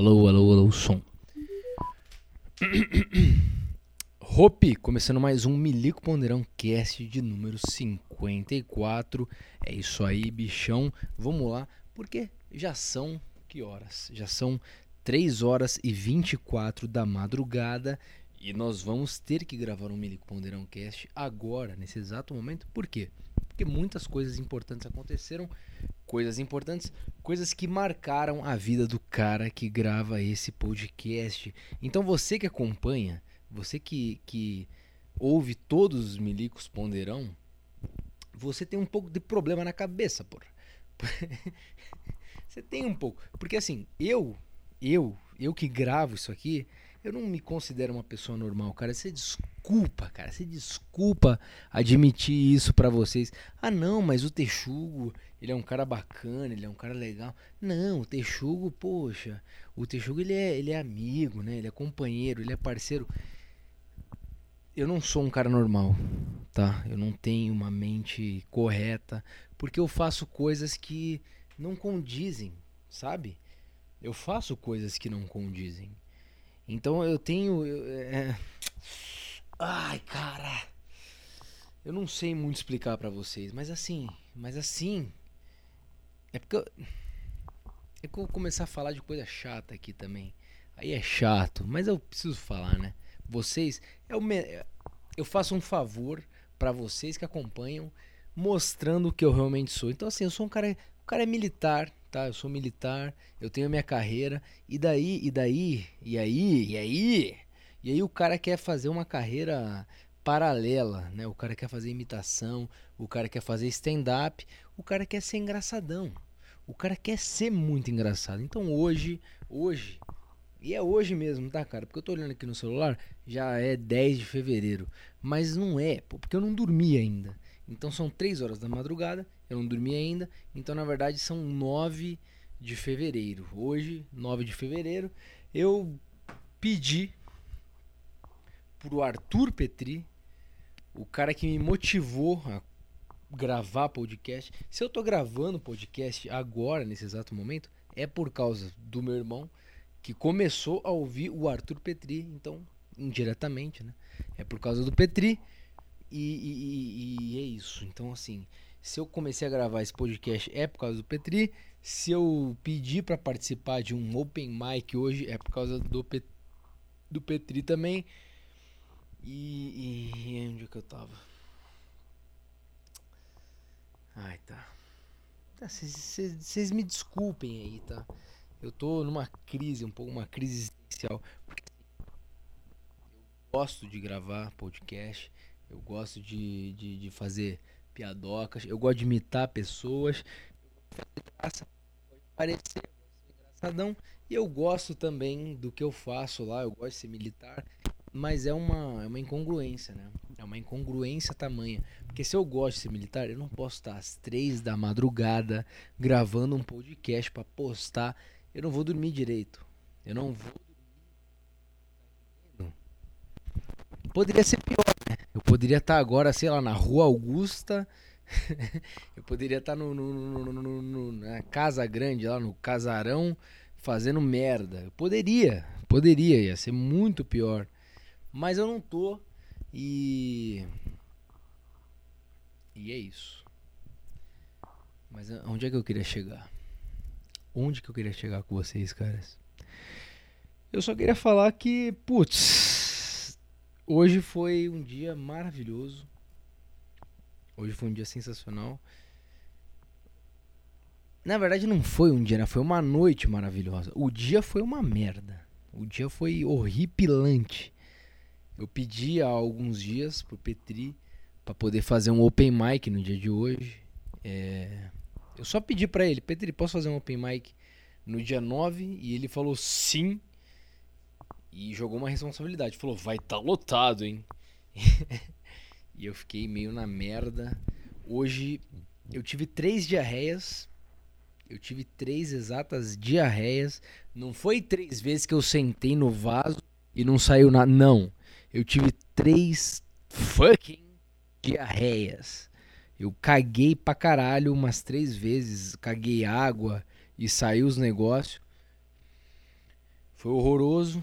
Alô, alô, alô, som. Hope, começando mais um Milico Ponderão Cast de número 54. É isso aí, bichão. Vamos lá, porque já são que horas? Já são 3 horas e 24 da madrugada e nós vamos ter que gravar um Milico Ponderão Cast agora, nesse exato momento. Por quê? Porque muitas coisas importantes aconteceram, coisas importantes, coisas que marcaram a vida do cara que grava esse podcast. Então você que acompanha, você que, que ouve todos os milicos ponderão, você tem um pouco de problema na cabeça, porra. você tem um pouco. Porque assim, eu, eu, eu que gravo isso aqui, eu não me considero uma pessoa normal, cara. Você desculpa, cara. Você desculpa admitir isso para vocês. Ah, não, mas o Texugo, ele é um cara bacana, ele é um cara legal. Não, o Texugo, poxa, o Texugo ele é, ele é amigo, né? Ele é companheiro, ele é parceiro. Eu não sou um cara normal, tá? Eu não tenho uma mente correta, porque eu faço coisas que não condizem, sabe? Eu faço coisas que não condizem. Então eu tenho. Eu, é... Ai, cara. Eu não sei muito explicar para vocês, mas assim, mas assim. É porque eu, é que eu vou começar a falar de coisa chata aqui também. Aí é chato, mas eu preciso falar, né? Vocês, eu, me, eu faço um favor para vocês que acompanham, mostrando o que eu realmente sou. Então assim, eu sou um cara, o cara é militar, tá? Eu sou militar, eu tenho a minha carreira, e daí, e daí, e aí, e aí, e aí o cara quer fazer uma carreira paralela, né? O cara quer fazer imitação, o cara quer fazer stand-up, o cara quer ser engraçadão. O cara quer ser muito engraçado. Então hoje, hoje, e é hoje mesmo, tá, cara? Porque eu tô olhando aqui no celular, já é 10 de fevereiro. Mas não é, porque eu não dormi ainda. Então são 3 horas da madrugada, eu não dormi ainda. Então na verdade são 9 de fevereiro. Hoje, 9 de fevereiro, eu pedi pro Arthur Petri, o cara que me motivou a gravar podcast. Se eu tô gravando podcast agora, nesse exato momento, é por causa do meu irmão que começou a ouvir o Arthur Petri, então indiretamente, né? É por causa do Petri e, e, e, é isso. Então, assim, se eu comecei a gravar esse podcast é por causa do Petri. Se eu pedi para participar de um open mic hoje é por causa do, Pet, do Petri também. E, e onde é que eu tava? Ai, tá. Vocês tá, me desculpem aí, tá? Eu tô numa crise, um pouco uma crise existencial. Porque eu gosto de gravar podcast. Eu gosto de, de, de fazer piadocas. Eu gosto de imitar pessoas. Pode parecer, engraçadão. E eu gosto também do que eu faço lá. Eu gosto de ser militar. Mas é uma, é uma incongruência, né? É uma incongruência tamanha. Porque se eu gosto de ser militar, eu não posso estar às três da madrugada gravando um podcast para postar. Eu não vou dormir direito. Eu não vou Poderia ser pior, né? Poderia estar agora, sei lá, na Rua Augusta. eu poderia estar no, no, no, no, na Casa Grande, lá no Casarão, fazendo merda. Eu poderia, poderia, ia ser muito pior. Mas eu não tô. E. E é isso. Mas onde é que eu queria chegar? Onde que eu queria chegar com vocês, caras? Eu só queria falar que, putz, Hoje foi um dia maravilhoso. Hoje foi um dia sensacional. Na verdade não foi um dia, né? Foi uma noite maravilhosa. O dia foi uma merda. O dia foi horripilante. Eu pedi há alguns dias pro Petri para poder fazer um open mic no dia de hoje. É... Eu só pedi para ele, Petri, posso fazer um open mic no dia 9? E ele falou sim. E jogou uma responsabilidade. Falou, vai estar tá lotado, hein? e eu fiquei meio na merda. Hoje eu tive três diarreias. Eu tive três exatas diarreias. Não foi três vezes que eu sentei no vaso e não saiu nada. Não. Eu tive três fucking diarreias. Eu caguei pra caralho umas três vezes. Caguei água e saiu os negócios. Foi horroroso.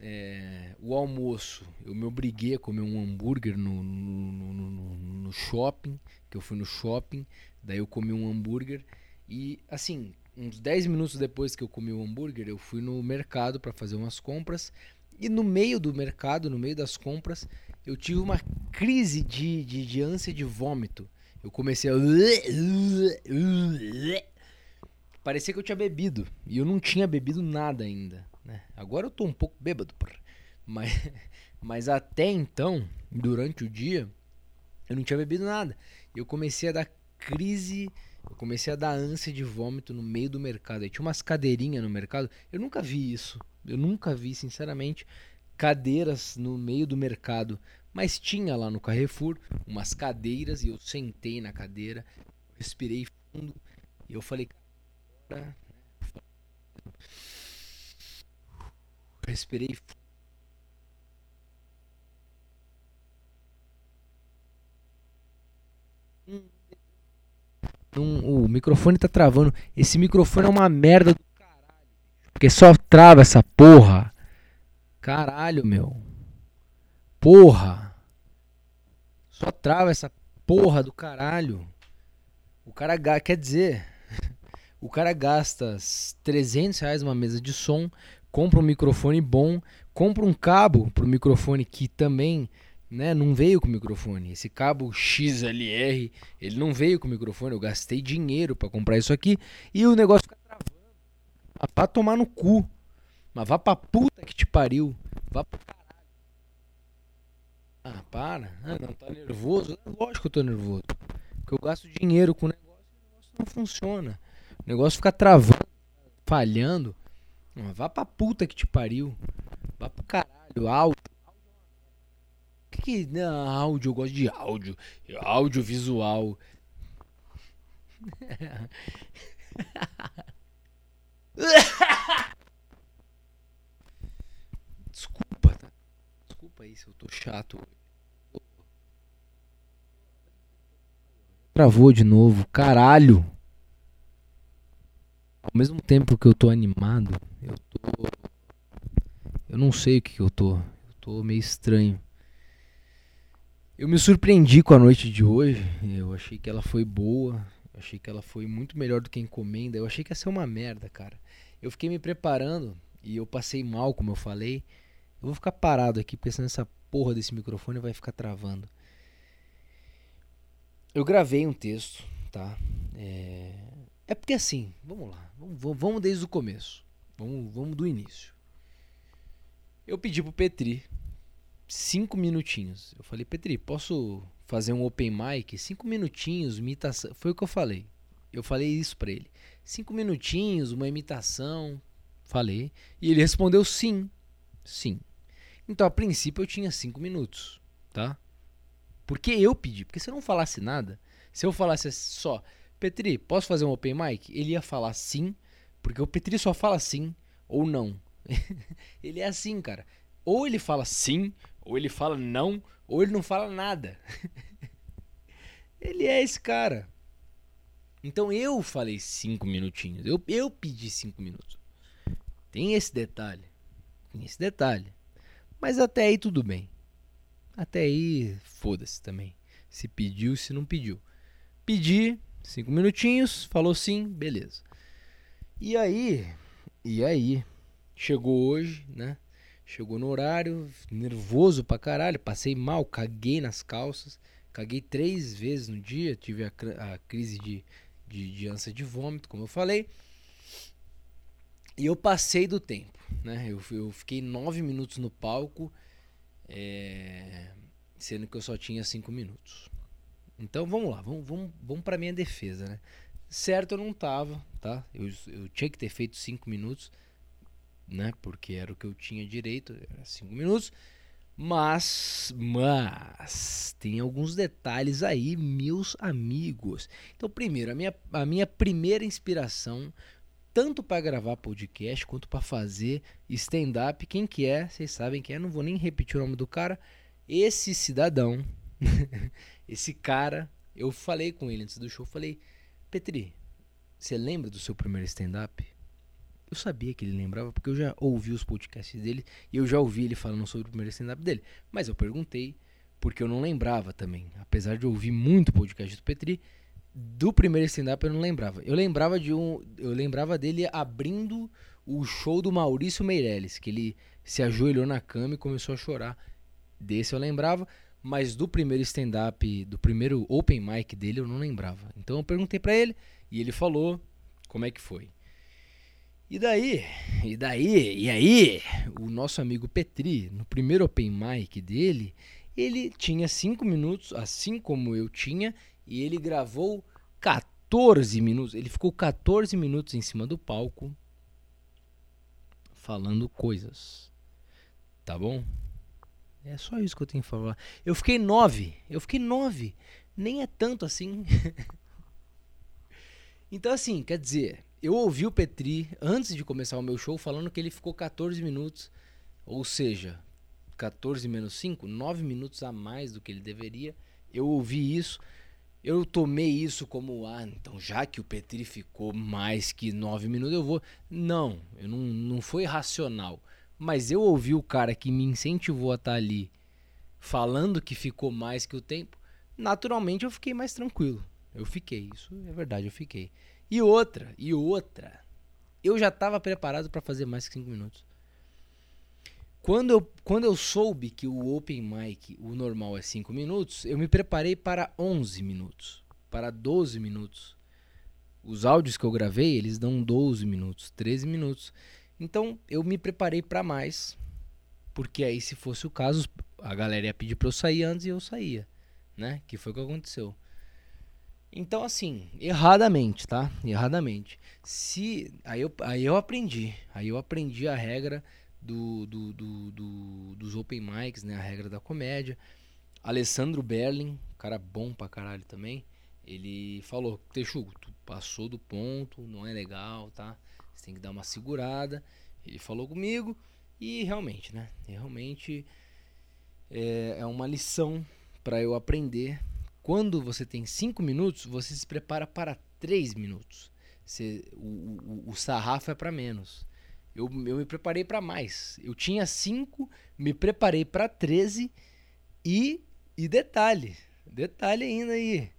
É, o almoço, eu me obriguei a comer um hambúrguer no, no, no, no, shopping, que eu fui no shopping, daí eu comi um hambúrguer e assim, uns 10 minutos depois que eu comi o hambúrguer, eu fui no mercado para fazer umas compras e no meio do mercado, no meio das compras, eu tive uma crise de, de, de ânsia de vômito. Eu comecei a. Parecia que eu tinha bebido. E eu não tinha bebido nada ainda. Né? Agora eu tô um pouco bêbado. Mas, mas até então, durante o dia, eu não tinha bebido nada. Eu comecei a dar crise. Eu comecei a dar ânsia de vômito no meio do mercado. Aí tinha umas cadeirinhas no mercado. Eu nunca vi isso. Eu nunca vi, sinceramente, cadeiras no meio do mercado mas tinha lá no Carrefour umas cadeiras e eu sentei na cadeira, respirei fundo e eu falei, cara, respirei fundo. Um, o microfone tá travando. Esse microfone é uma merda do caralho. Porque só trava essa porra. Caralho, meu. Porra! Só trava essa porra do caralho. O cara quer dizer, o cara gasta 300 reais numa mesa de som, compra um microfone bom, compra um cabo pro microfone que também né, não veio com microfone. Esse cabo XLR, ele não veio com microfone. Eu gastei dinheiro para comprar isso aqui e o negócio fica travando. Vá tomar no cu. Mas vá pra puta que te pariu. Vá pro caralho. Ah, para. Ah, não, tá nervoso? Lógico que eu tô nervoso. Porque eu gasto dinheiro com o negócio e o negócio não funciona. O negócio fica travando, falhando. Vá pra puta que te pariu. Vá pro caralho. Áudio. O que que. Não, áudio, eu gosto de áudio. Áudio visual. Desculpa, tá? Desculpa aí se eu tô chato. Travou de novo. Caralho. Ao mesmo tempo que eu tô animado, eu tô. Eu não sei o que, que eu tô. Eu tô meio estranho. Eu me surpreendi com a noite de hoje. Eu achei que ela foi boa. Eu achei que ela foi muito melhor do que encomenda. Eu achei que ia ser uma merda, cara. Eu fiquei me preparando e eu passei mal, como eu falei. Eu vou ficar parado aqui, porque senão essa porra desse microfone vai ficar travando. Eu gravei um texto, tá? É, é porque assim, vamos lá, vamos, vamos desde o começo, vamos, vamos do início. Eu pedi pro Petri cinco minutinhos. Eu falei, Petri, posso fazer um open mic? Cinco minutinhos, imitação. Foi o que eu falei. Eu falei isso pra ele. Cinco minutinhos, uma imitação. Falei. E ele respondeu sim. Sim. Então, a princípio, eu tinha cinco minutos, tá? Porque eu pedi. Porque se eu não falasse nada, se eu falasse só, Petri, posso fazer um open mic? Ele ia falar sim, porque o Petri só fala sim ou não. ele é assim, cara. Ou ele fala sim, ou ele fala não, ou ele não fala nada. ele é esse cara. Então eu falei cinco minutinhos. Eu, eu pedi cinco minutos. Tem esse detalhe. Tem esse detalhe. Mas até aí tudo bem. Até aí, foda-se também. Se pediu, se não pediu. Pedi, cinco minutinhos, falou sim, beleza. E aí, e aí, chegou hoje, né? Chegou no horário, nervoso pra caralho, passei mal, caguei nas calças, caguei três vezes no dia, tive a, a crise de, de, de ânsia de vômito, como eu falei. E eu passei do tempo, né? Eu, eu fiquei nove minutos no palco é, sendo que eu só tinha cinco minutos. Então vamos lá, vamos, vamos, vamos para minha defesa, né? Certo, eu não tava, tá? Eu, eu tinha que ter feito cinco minutos, né? Porque era o que eu tinha direito, era cinco minutos. Mas, mas, tem alguns detalhes aí, meus amigos. Então, primeiro, a minha, a minha primeira inspiração tanto para gravar podcast quanto para fazer stand-up. Quem que é? Vocês sabem quem é, não vou nem repetir o nome do cara. Esse cidadão, esse cara, eu falei com ele antes do show, falei: "Petri, você lembra do seu primeiro stand-up?" Eu sabia que ele lembrava porque eu já ouvi os podcasts dele e eu já ouvi ele falando sobre o primeiro stand-up dele. Mas eu perguntei porque eu não lembrava também. Apesar de ouvir muito podcast do Petri, do primeiro stand-up eu não lembrava. Eu lembrava de um, eu lembrava dele abrindo o show do Maurício Meirelles, que ele se ajoelhou na cama e começou a chorar. Desse eu lembrava, mas do primeiro stand-up, do primeiro open mic dele eu não lembrava. Então eu perguntei para ele e ele falou como é que foi. E daí, e daí, e aí, o nosso amigo Petri, no primeiro open mic dele, ele tinha 5 minutos, assim como eu tinha, e ele gravou 14 minutos. Ele ficou 14 minutos em cima do palco falando coisas. Tá bom? É só isso que eu tenho que falar. Eu fiquei 9. Eu fiquei 9. Nem é tanto assim. então, assim, quer dizer, eu ouvi o Petri antes de começar o meu show falando que ele ficou 14 minutos. Ou seja, 14 menos 5, 9 minutos a mais do que ele deveria. Eu ouvi isso. Eu tomei isso como, ah, então já que o Petri ficou mais que 9 minutos, eu vou. Não, eu não, não foi racional. Mas eu ouvi o cara que me incentivou a estar tá ali falando que ficou mais que o tempo. Naturalmente eu fiquei mais tranquilo. Eu fiquei, isso é verdade, eu fiquei. E outra, e outra. Eu já estava preparado para fazer mais que 5 minutos. Quando eu, quando eu soube que o Open Mic, o normal é 5 minutos, eu me preparei para 11 minutos, para 12 minutos. Os áudios que eu gravei, eles dão 12 minutos, 13 minutos. Então eu me preparei para mais, porque aí se fosse o caso, a galera ia pedir para eu sair antes e eu saía, né? Que foi o que aconteceu. Então assim, erradamente, tá? Erradamente. Se aí eu, aí eu aprendi, aí eu aprendi a regra do, do, do, do, dos open mics, né? A regra da comédia. Alessandro Berlin, cara bom pra caralho também. Ele falou: Texugo, tu passou do ponto, não é legal, tá? Você tem que dar uma segurada. Ele falou comigo e realmente, né? Realmente é, é uma lição para eu aprender. Quando você tem 5 minutos, você se prepara para 3 minutos. Você, o, o, o sarrafo é para menos. Eu, eu me preparei para mais. Eu tinha 5, me preparei para 13 e, e detalhe, detalhe ainda aí.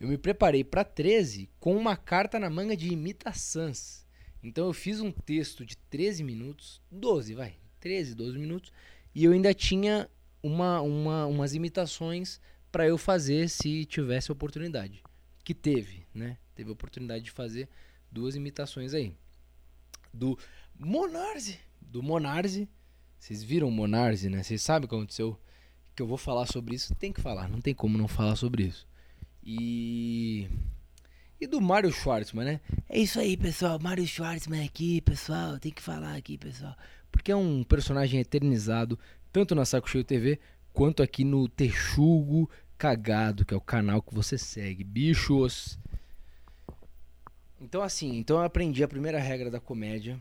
Eu me preparei para 13 com uma carta na manga de imitações. Então eu fiz um texto de 13 minutos, 12, vai, 13, 12 minutos, e eu ainda tinha uma, uma, umas imitações para eu fazer se tivesse oportunidade. Que teve, né? Teve oportunidade de fazer duas imitações aí. Do Monarze. Do Monarze. Vocês viram o Monarze, né? Vocês sabem o que aconteceu? Que eu vou falar sobre isso. Tem que falar, não tem como não falar sobre isso. E. E do Mário Schwartzman, né? É isso aí, pessoal. Mário Schwartzman aqui, pessoal. Tem que falar aqui, pessoal. Porque é um personagem eternizado, tanto na Saco Cheio TV, quanto aqui no Texugo Cagado, que é o canal que você segue. Bichos! Então, assim, então eu aprendi a primeira regra da comédia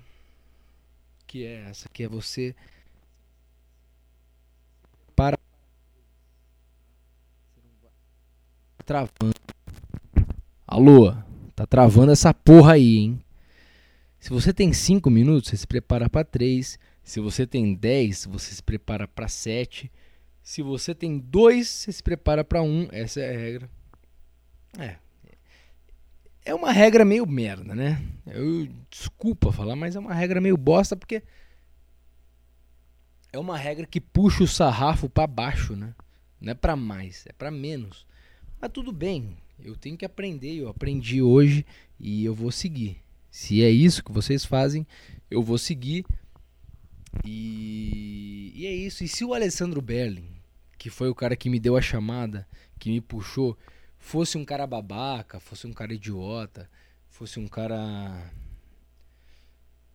que é essa, que é você para travando. Alô, tá travando essa porra aí, hein? Se você tem 5 minutos, você se prepara para 3. Se você tem 10, você se prepara para 7. Se você tem 2, você se prepara para 1. Um. Essa é a regra. É, é uma regra meio merda, né? Eu desculpa falar, mas é uma regra meio bosta porque é uma regra que puxa o sarrafo para baixo, né? Não é para mais, é para menos. Mas tudo bem, eu tenho que aprender, eu aprendi hoje e eu vou seguir. Se é isso que vocês fazem, eu vou seguir. E, e é isso. E se o Alessandro Berlin, que foi o cara que me deu a chamada, que me puxou, fosse um cara babaca, fosse um cara idiota, fosse um cara.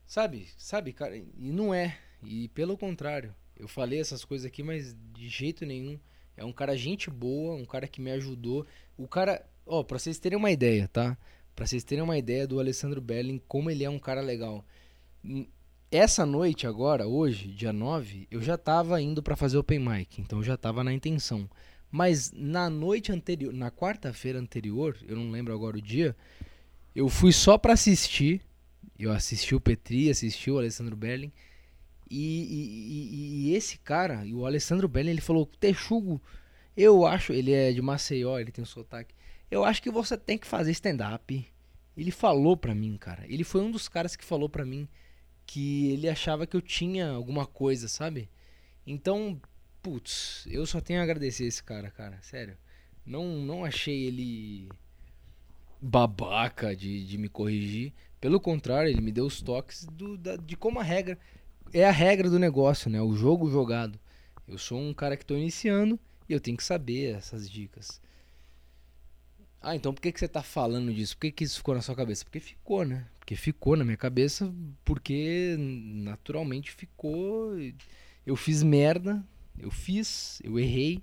Sabe? Sabe, cara? E não é. E pelo contrário. Eu falei essas coisas aqui, mas de jeito nenhum. É um cara gente boa, um cara que me ajudou. O cara. Ó, pra vocês terem uma ideia, tá? Pra vocês terem uma ideia do Alessandro Belling, como ele é um cara legal. Essa noite agora, hoje, dia 9, eu já tava indo para fazer open mic. Então eu já tava na intenção. Mas na noite anterior, na quarta-feira anterior, eu não lembro agora o dia, eu fui só para assistir Eu assisti o Petri, assisti o Alessandro Berlin. E, e, e, e esse cara, o Alessandro Berlin, ele falou: Texugo, eu acho. Ele é de Maceió, ele tem um sotaque. Eu acho que você tem que fazer stand-up. Ele falou pra mim, cara. Ele foi um dos caras que falou pra mim que ele achava que eu tinha alguma coisa, sabe? Então, putz, eu só tenho a agradecer esse cara, cara. Sério. Não, não achei ele babaca de, de me corrigir. Pelo contrário, ele me deu os toques do, da, de como a regra. É a regra do negócio, né? O jogo jogado. Eu sou um cara que estou iniciando e eu tenho que saber essas dicas. Ah, então por que, que você tá falando disso? Por que, que isso ficou na sua cabeça? Porque ficou, né? Porque ficou na minha cabeça, porque naturalmente ficou. Eu fiz merda, eu fiz, eu errei,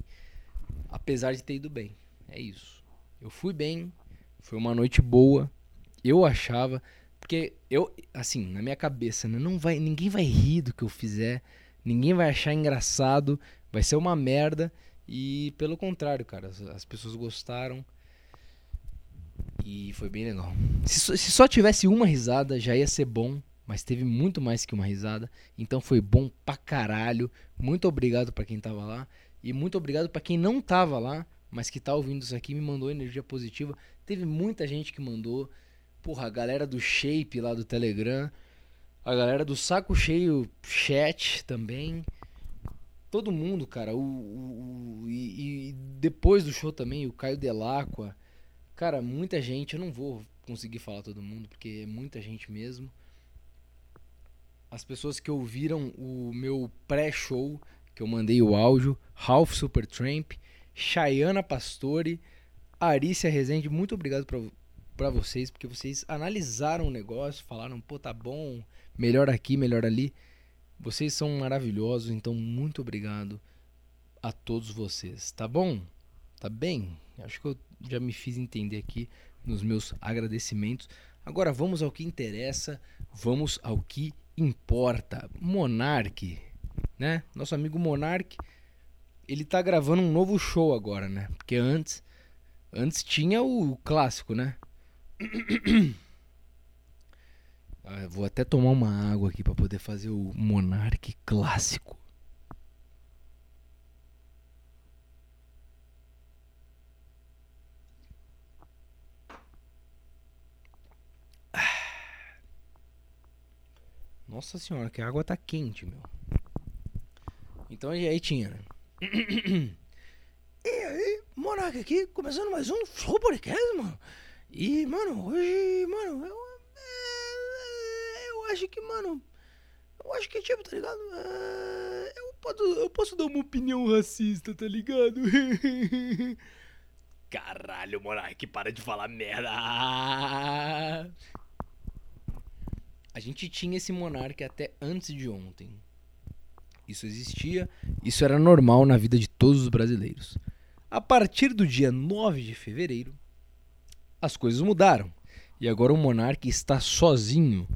apesar de ter ido bem. É isso. Eu fui bem, foi uma noite boa. Eu achava, porque eu, assim, na minha cabeça, né, não vai, ninguém vai rir do que eu fizer, ninguém vai achar engraçado, vai ser uma merda. E pelo contrário, cara, as, as pessoas gostaram. E foi bem legal. Se, se, só tivesse uma risada, já ia ser bom. Mas teve muito mais que uma risada. Então foi bom pra caralho. Muito obrigado para quem tava lá. E muito obrigado para quem não tava lá, mas que tá ouvindo isso aqui me mandou energia positiva. Teve muita gente que mandou. Porra, a galera do Shape lá do Telegram. A galera do Saco Cheio Chat também. Todo mundo, cara. O, o, o e, e, depois do show também, o Caio Delacqua. Cara, muita gente. Eu não vou conseguir falar todo mundo, porque é muita gente mesmo. As pessoas que ouviram o meu pré-show, que eu mandei o áudio, Ralph Supertramp, Chayana Pastore, Arícia Rezende, muito obrigado para vocês, porque vocês analisaram o negócio, falaram, pô, tá bom, melhor aqui, melhor ali. Vocês são maravilhosos, então muito obrigado a todos vocês, tá bom? Tá bem? Acho que eu já me fiz entender aqui nos meus agradecimentos. Agora vamos ao que interessa, vamos ao que importa. Monark, né? Nosso amigo Monark, ele tá gravando um novo show agora, né? Porque antes antes tinha o clássico, né? Ah, vou até tomar uma água aqui para poder fazer o Monark clássico. Nossa senhora, que a água tá quente, meu. Então aí tinha, né? e aí, Monarca aqui, começando mais um show podcast, mano. E, mano, hoje, mano, eu, é, eu acho que, mano, eu acho que, tipo, tá ligado? É, eu, posso, eu posso dar uma opinião racista, tá ligado? Caralho, Monark, para de falar merda. A gente tinha esse monarca até antes de ontem. Isso existia, isso era normal na vida de todos os brasileiros. A partir do dia 9 de fevereiro, as coisas mudaram. E agora o monarca está sozinho,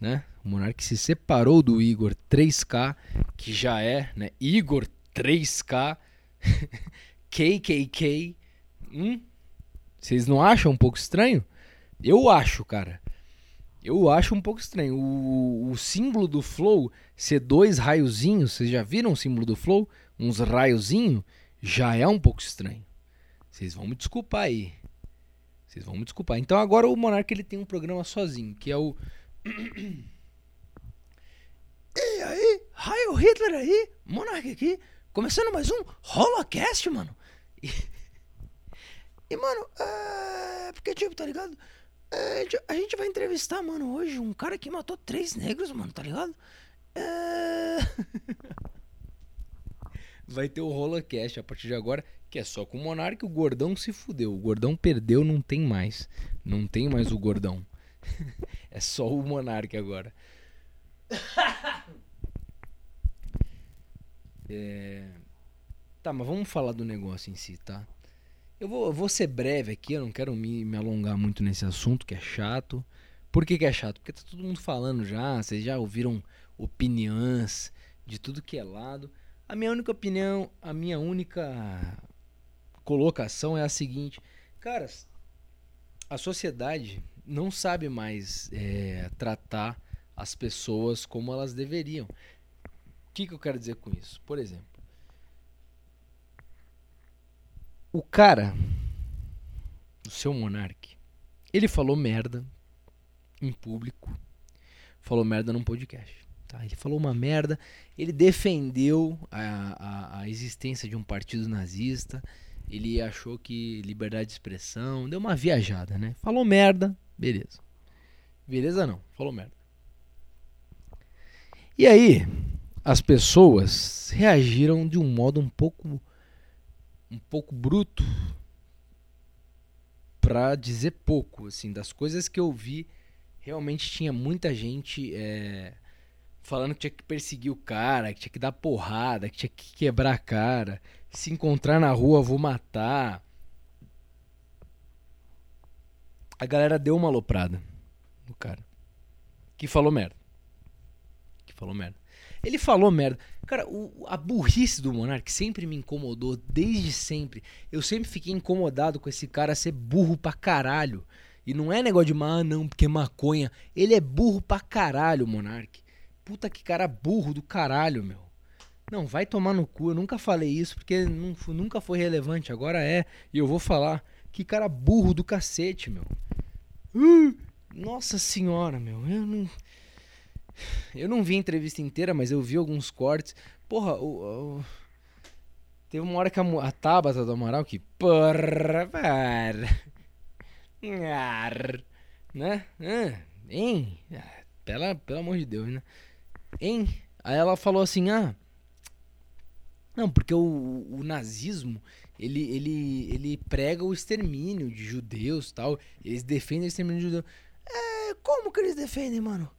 né? O monarca se separou do Igor 3K, que já é, né? Igor 3K, KKK. Hum? Vocês não acham um pouco estranho? Eu acho, cara. Eu acho um pouco estranho. O, o símbolo do Flow ser dois raiozinhos, vocês já viram o símbolo do Flow? Uns raiozinhos? Já é um pouco estranho. Vocês vão me desculpar aí. Vocês vão me desculpar. Então agora o Monark ele tem um programa sozinho, que é o. E aí, raio Hitler aí, Monark aqui, começando mais um Holocast, mano. E, e mano, é. Porque, tipo, tá ligado? É, a gente vai entrevistar, mano, hoje um cara que matou três negros, mano, tá ligado? É... vai ter o Rolacast a partir de agora, que é só com o Monark. O Gordão se fudeu. O Gordão perdeu, não tem mais. Não tem mais o Gordão. é só o Monark agora. É... Tá, mas vamos falar do negócio em si, tá? Eu vou, eu vou ser breve aqui, eu não quero me, me alongar muito nesse assunto que é chato. Por que, que é chato? Porque tá todo mundo falando já, vocês já ouviram opiniões de tudo que é lado. A minha única opinião, a minha única colocação é a seguinte: caras, a sociedade não sabe mais é, tratar as pessoas como elas deveriam. O que, que eu quero dizer com isso? Por exemplo, o cara, o seu monarque, ele falou merda em público, falou merda num podcast. Tá? Ele falou uma merda, ele defendeu a, a, a existência de um partido nazista, ele achou que liberdade de expressão, deu uma viajada, né? Falou merda, beleza. Beleza não, falou merda. E aí, as pessoas reagiram de um modo um pouco um pouco bruto para dizer pouco, assim, das coisas que eu vi, realmente tinha muita gente é, falando que tinha que perseguir o cara, que tinha que dar porrada, que tinha que quebrar a cara. Se encontrar na rua, vou matar. A galera deu uma aloprada no cara. Que falou merda. Que falou merda. Ele falou merda. Cara, o, a burrice do Monark sempre me incomodou, desde sempre. Eu sempre fiquei incomodado com esse cara ser burro pra caralho. E não é negócio de, ah, não, porque é maconha. Ele é burro pra caralho, Monark. Puta que cara burro do caralho, meu. Não, vai tomar no cu. Eu nunca falei isso porque não, nunca foi relevante. Agora é. E eu vou falar. Que cara burro do cacete, meu. Uh, nossa senhora, meu. Eu não. Eu não vi a entrevista inteira, mas eu vi alguns cortes. Porra, o. o... Teve uma hora que a, a Tabata do Amaral que. Porra, né? Hein? Ah, pela, pelo amor de Deus, né? Hein? Aí ela falou assim: ah. Não, porque o, o nazismo ele, ele, ele prega o extermínio de judeus tal. Eles defendem o extermínio de judeus. É, como que eles defendem, mano?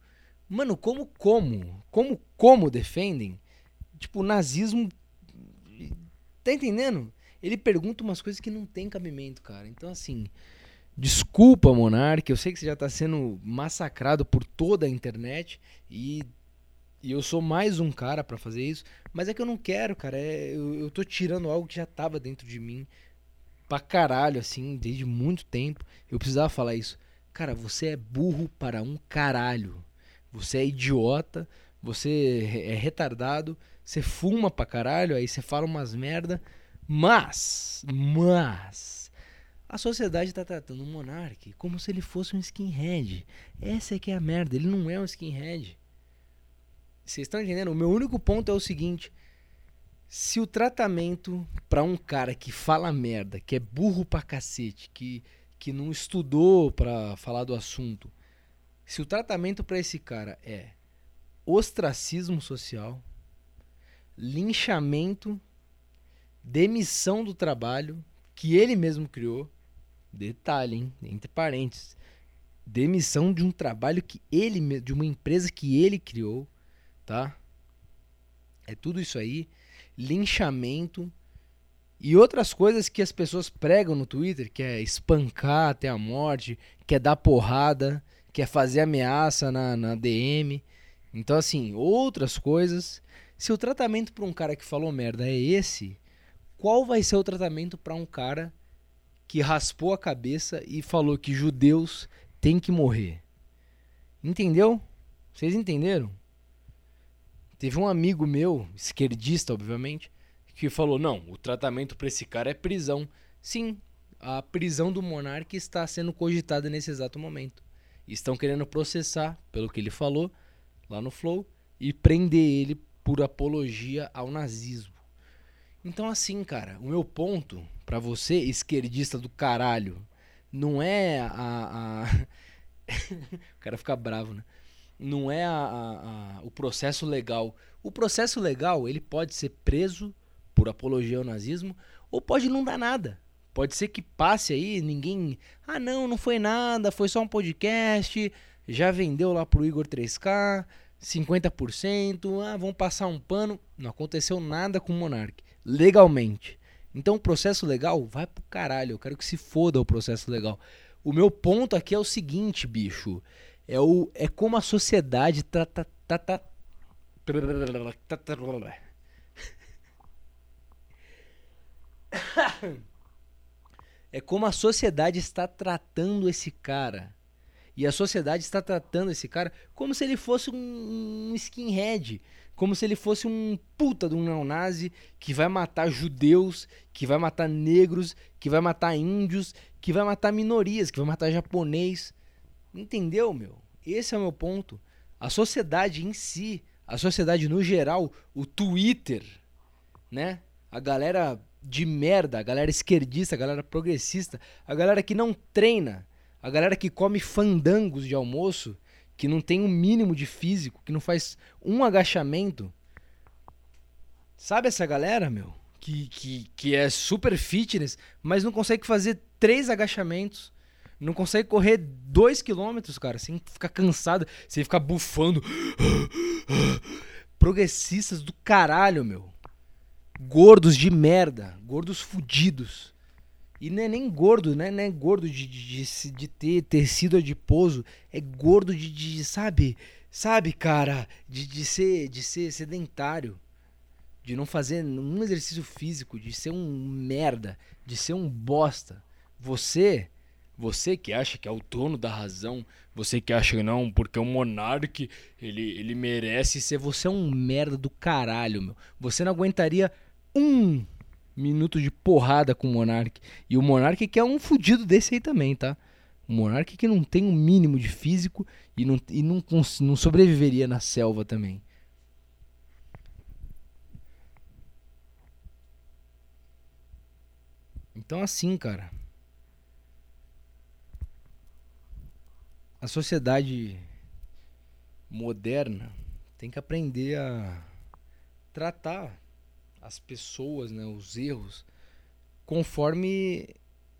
Mano, como, como? Como, como defendem? Tipo, o nazismo. Tá entendendo? Ele pergunta umas coisas que não tem cabimento, cara. Então, assim. Desculpa, Monark. Eu sei que você já tá sendo massacrado por toda a internet. E e eu sou mais um cara para fazer isso. Mas é que eu não quero, cara. É, eu, eu tô tirando algo que já tava dentro de mim. Pra caralho, assim, desde muito tempo. Eu precisava falar isso. Cara, você é burro para um caralho. Você é idiota. Você é retardado. Você fuma pra caralho. Aí você fala umas merda. Mas, mas. A sociedade tá tratando o Monark como se ele fosse um skinhead. Essa é que é a merda. Ele não é um skinhead. Vocês estão entendendo? O meu único ponto é o seguinte: se o tratamento para um cara que fala merda, que é burro pra cacete, que, que não estudou para falar do assunto, se o tratamento para esse cara é ostracismo social, linchamento, demissão do trabalho que ele mesmo criou, detalhe, hein? entre parênteses, demissão de um trabalho que ele de uma empresa que ele criou tá? É tudo isso aí, linchamento e outras coisas que as pessoas pregam no Twitter, que é espancar até a morte, que é dar porrada, que é fazer ameaça na, na DM. Então, assim, outras coisas. Se o tratamento para um cara que falou merda é esse, qual vai ser o tratamento para um cara que raspou a cabeça e falou que judeus têm que morrer? Entendeu? Vocês entenderam? Teve um amigo meu, esquerdista, obviamente, que falou: não, o tratamento para esse cara é prisão. Sim, a prisão do monarca está sendo cogitada nesse exato momento. Estão querendo processar, pelo que ele falou, lá no Flow, e prender ele por apologia ao nazismo. Então, assim, cara, o meu ponto para você, esquerdista do caralho, não é a. a... o cara fica bravo, né? não é a, a, o processo legal. O processo legal ele pode ser preso por apologia ao nazismo ou pode não dar nada. Pode ser que passe aí, ninguém. Ah, não, não foi nada, foi só um podcast. Já vendeu lá pro Igor 3K, 50%. Ah, vão passar um pano. Não aconteceu nada com o Monark, legalmente. Então o processo legal vai pro caralho. Eu quero que se foda o processo legal. O meu ponto aqui é o seguinte, bicho. É, o, é como a sociedade tá, tá, tá, tá é como a sociedade está tratando esse cara. E a sociedade está tratando esse cara como se ele fosse um, skinhead, como se ele fosse um puta de um neonazi que vai matar judeus, que vai matar negros, que vai matar índios, que vai matar minorias, que vai matar japonês. Entendeu, meu? Esse é o meu ponto. A sociedade em si, a sociedade no geral, o Twitter, né? A galera de merda, a galera esquerdista, a galera progressista, a galera que não treina, a galera que come fandangos de almoço, que não tem um mínimo de físico, que não faz um agachamento. Sabe essa galera, meu? Que, que, que é super fitness, mas não consegue fazer três agachamentos. Não consegue correr dois quilômetros, cara, sem ficar cansado, sem ficar bufando. Progressistas do caralho, meu. Gordos de merda. Gordos fudidos. E não é nem gordo, né? Não é gordo de, de, de, de ter tecido adiposo. É gordo de, de sabe? Sabe, cara? De, de, ser, de ser sedentário. De não fazer um exercício físico. De ser um merda. De ser um bosta. Você, você que acha que é o dono da razão. Você que acha que não, porque o monarca, ele, ele merece ser. Você é um merda do caralho, meu. Você não aguentaria um minuto de porrada com o Monark. E o Monark que é um fudido desse aí também, tá? O Monark que não tem um mínimo de físico e não, e não, não sobreviveria na selva também. Então assim, cara. A sociedade moderna tem que aprender a tratar as pessoas, né, os erros, conforme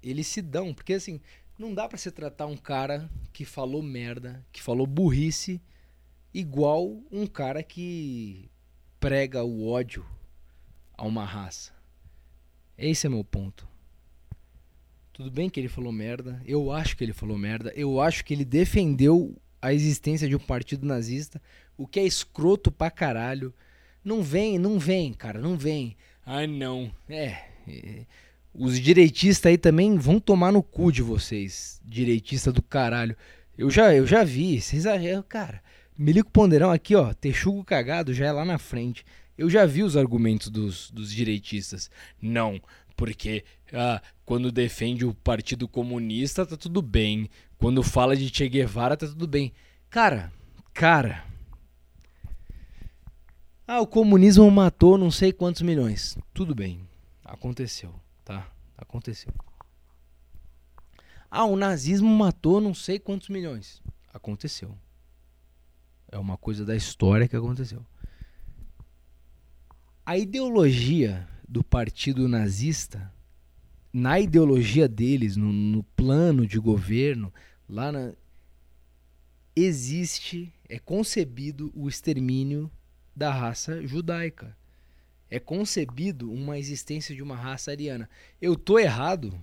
eles se dão. Porque assim, não dá para você tratar um cara que falou merda, que falou burrice, igual um cara que prega o ódio a uma raça. Esse é meu ponto. Tudo bem que ele falou merda, eu acho que ele falou merda, eu acho que ele defendeu a existência de um partido nazista, o que é escroto pra caralho. Não vem, não vem, cara, não vem. Ai, não. É, é. Os direitistas aí também vão tomar no cu de vocês, direitista do caralho. Eu já, eu já vi, vocês cara. Milico Ponderão aqui, ó, texugo cagado já é lá na frente. Eu já vi os argumentos dos, dos direitistas. Não, porque ah, quando defende o Partido Comunista tá tudo bem. Quando fala de Che Guevara tá tudo bem. Cara, cara, ah, o comunismo matou não sei quantos milhões. Tudo bem. Aconteceu, tá? Aconteceu. Ah, o nazismo matou não sei quantos milhões. Aconteceu. É uma coisa da história que aconteceu. A ideologia do partido nazista, na ideologia deles, no, no plano de governo, lá na, existe, é concebido o extermínio da raça judaica. É concebido uma existência de uma raça ariana. Eu tô errado?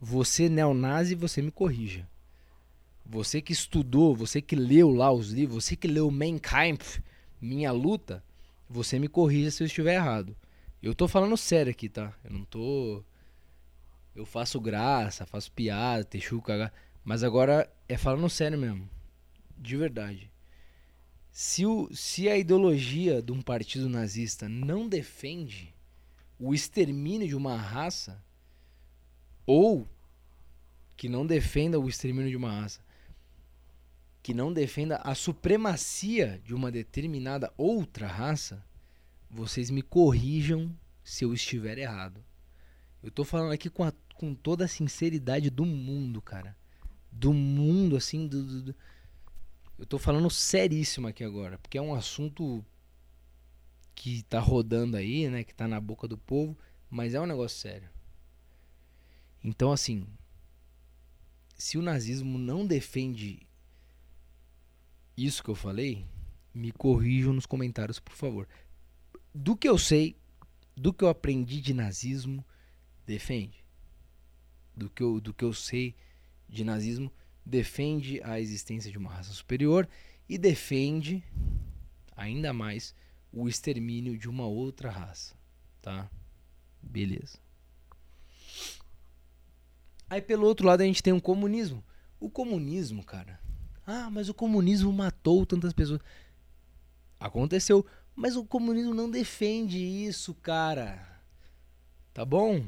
Você neonazi, você me corrija. Você que estudou, você que leu lá os livros, você que leu Mein Kampf, Minha Luta, você me corrija se eu estiver errado. Eu tô falando sério aqui, tá? Eu não tô. Eu faço graça, faço piada, texuca, mas agora é falando sério mesmo. De verdade. Se, o, se a ideologia de um partido nazista não defende o extermínio de uma raça, ou que não defenda o extermínio de uma raça, que não defenda a supremacia de uma determinada outra raça, vocês me corrijam se eu estiver errado. Eu tô falando aqui com, a, com toda a sinceridade do mundo, cara. Do mundo, assim, do, do eu tô falando seríssimo aqui agora, porque é um assunto que tá rodando aí, né, que tá na boca do povo, mas é um negócio sério. Então, assim, se o nazismo não defende isso que eu falei, me corrijam nos comentários, por favor. Do que eu sei, do que eu aprendi de nazismo, defende. Do que eu, do que eu sei de nazismo, defende a existência de uma raça superior e defende ainda mais o extermínio de uma outra raça, tá? Beleza. Aí pelo outro lado a gente tem um comunismo. O comunismo, cara. Ah, mas o comunismo matou tantas pessoas. Aconteceu. Mas o comunismo não defende isso, cara. Tá bom?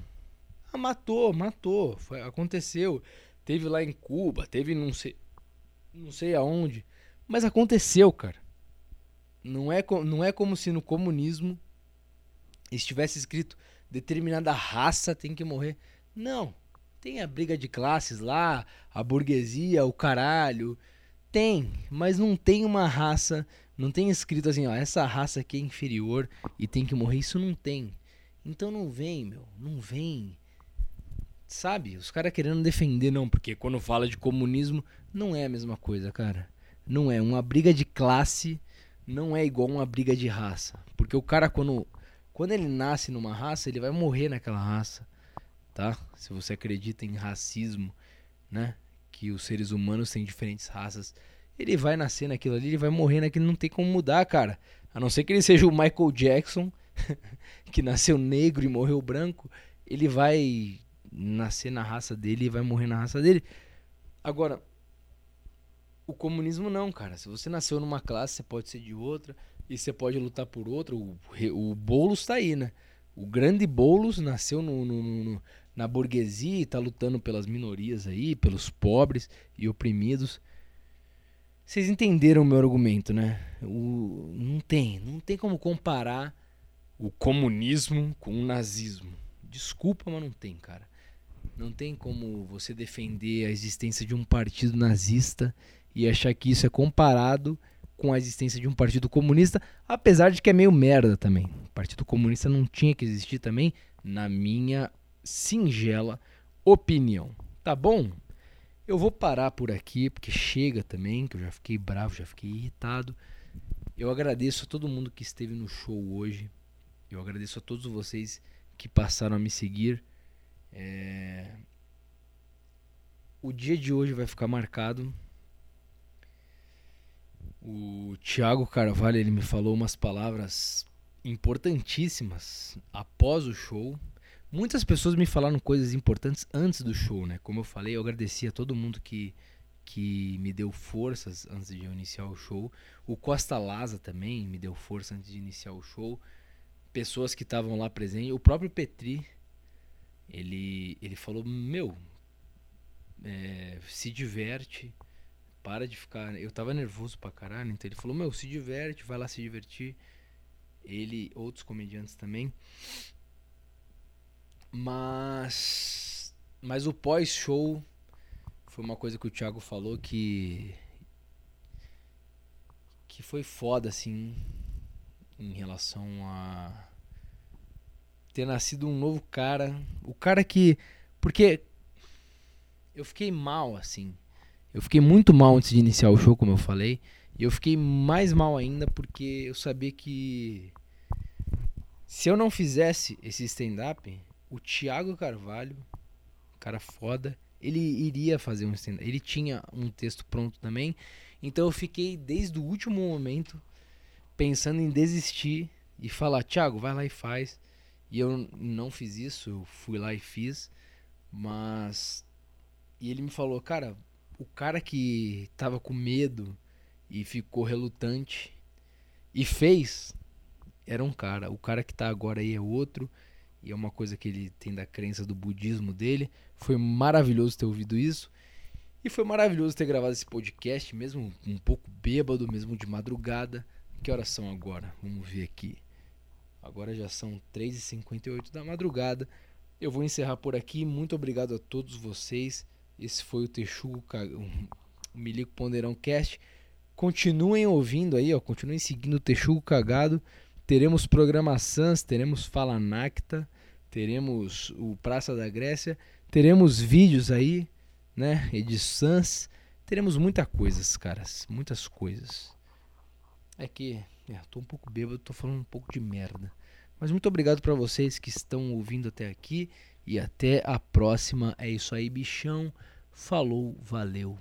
Ah, matou, matou. Foi, aconteceu. Teve lá em Cuba, teve não sei, não sei aonde. Mas aconteceu, cara. Não é, não é como se no comunismo estivesse escrito determinada raça tem que morrer. Não. Tem a briga de classes lá, a burguesia, o caralho. Tem, mas não tem uma raça, não tem escrito assim, ó, essa raça aqui é inferior e tem que morrer. Isso não tem. Então não vem, meu, não vem. Sabe? Os caras querendo defender, não, porque quando fala de comunismo, não é a mesma coisa, cara. Não é. Uma briga de classe não é igual uma briga de raça. Porque o cara, quando quando ele nasce numa raça, ele vai morrer naquela raça, tá? Se você acredita em racismo, né? Que os seres humanos têm diferentes raças, ele vai nascer naquilo ali, ele vai morrer naquilo, não tem como mudar, cara. A não ser que ele seja o Michael Jackson, que nasceu negro e morreu branco, ele vai nascer na raça dele e vai morrer na raça dele. Agora, o comunismo não, cara. Se você nasceu numa classe, você pode ser de outra e você pode lutar por outro. O, o Boulos tá aí, né? O grande Boulos nasceu no, no, no, na burguesia e tá lutando pelas minorias aí, pelos pobres e oprimidos. Vocês entenderam o meu argumento, né? O, não tem, não tem como comparar o comunismo com o nazismo. Desculpa, mas não tem, cara. Não tem como você defender a existência de um partido nazista e achar que isso é comparado com a existência de um partido comunista, apesar de que é meio merda também. O partido comunista não tinha que existir também, na minha singela opinião. Tá bom? Eu vou parar por aqui, porque chega também, que eu já fiquei bravo, já fiquei irritado. Eu agradeço a todo mundo que esteve no show hoje. Eu agradeço a todos vocês que passaram a me seguir. É... O dia de hoje vai ficar marcado o Thiago Carvalho ele me falou umas palavras importantíssimas após o show. Muitas pessoas me falaram coisas importantes antes do show, né? Como eu falei, eu agradeci a todo mundo que, que me deu forças antes de eu iniciar o show. O Costa Laza também me deu força antes de iniciar o show. Pessoas que estavam lá presentes. O próprio Petri, ele, ele falou: Meu, é, se diverte para de ficar. Eu tava nervoso pra caralho, então ele falou: Meu, se diverte, vai lá se divertir. Ele, outros comediantes também. Mas. Mas o pós-show foi uma coisa que o Thiago falou que. Que foi foda, assim. Em relação a. Ter nascido um novo cara. O cara que. Porque. Eu fiquei mal, assim eu fiquei muito mal antes de iniciar o show, como eu falei. E eu fiquei mais mal ainda porque eu sabia que se eu não fizesse esse stand-up, o Thiago Carvalho, cara foda, ele iria fazer um stand-up. Ele tinha um texto pronto também. Então eu fiquei desde o último momento pensando em desistir e falar: Thiago, vai lá e faz. E eu não fiz isso, eu fui lá e fiz. Mas. E ele me falou: Cara, o cara que tava com medo e ficou relutante e fez era um cara. O cara que tá agora aí é outro. E é uma coisa que ele tem da crença do budismo dele. Foi maravilhoso ter ouvido isso. E foi maravilhoso ter gravado esse podcast, mesmo um pouco bêbado, mesmo de madrugada. Que horas são agora? Vamos ver aqui. Agora já são 3h58 da madrugada. Eu vou encerrar por aqui. Muito obrigado a todos vocês. Esse foi o Texugo, o Milico Ponderão Cast. Continuem ouvindo aí, ó, continuem seguindo o Texugo Cagado. Teremos programa Sans, teremos Fala Nacta, teremos o Praça da Grécia, teremos vídeos aí, né, edições, teremos muitas coisas, caras, muitas coisas. É que, é, tô um pouco bêbado, tô falando um pouco de merda. Mas muito obrigado para vocês que estão ouvindo até aqui e até a próxima. É isso aí, bichão. Falou, valeu.